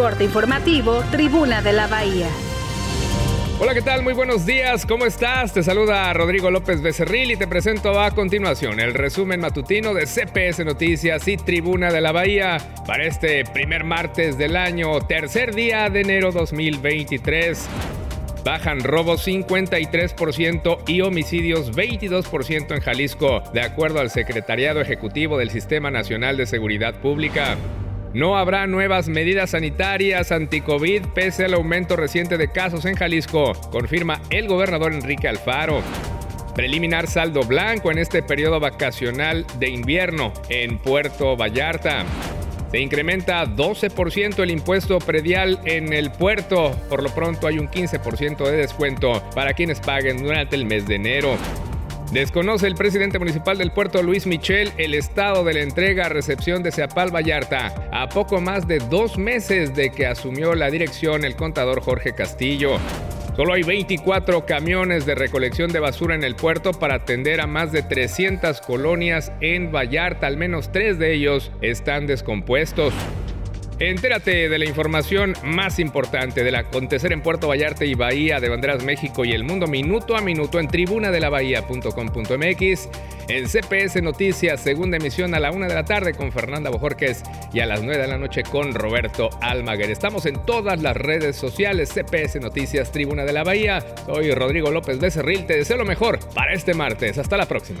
Corte informativo, Tribuna de la Bahía. Hola, ¿qué tal? Muy buenos días, ¿cómo estás? Te saluda Rodrigo López Becerril y te presento a continuación el resumen matutino de CPS Noticias y Tribuna de la Bahía para este primer martes del año, tercer día de enero 2023. Bajan robos 53% y homicidios 22% en Jalisco, de acuerdo al Secretariado Ejecutivo del Sistema Nacional de Seguridad Pública. No habrá nuevas medidas sanitarias anti-COVID pese al aumento reciente de casos en Jalisco, confirma el gobernador Enrique Alfaro. Preliminar saldo blanco en este periodo vacacional de invierno en Puerto Vallarta. Se incrementa 12% el impuesto predial en el puerto. Por lo pronto hay un 15% de descuento para quienes paguen durante el mes de enero. Desconoce el presidente municipal del puerto Luis Michel el estado de la entrega a recepción de Seapal Vallarta a poco más de dos meses de que asumió la dirección el contador Jorge Castillo. Solo hay 24 camiones de recolección de basura en el puerto para atender a más de 300 colonias en Vallarta. Al menos tres de ellos están descompuestos. Entérate de la información más importante del acontecer en Puerto Vallarta y Bahía de Banderas México y el mundo minuto a minuto en tribunadelabahía.com.mx, en CPS Noticias, segunda emisión a la una de la tarde con Fernanda Bojorques y a las 9 de la noche con Roberto Almaguer. Estamos en todas las redes sociales, CPS Noticias, Tribuna de la Bahía. Soy Rodrigo López Becerril, te deseo lo mejor para este martes. Hasta la próxima.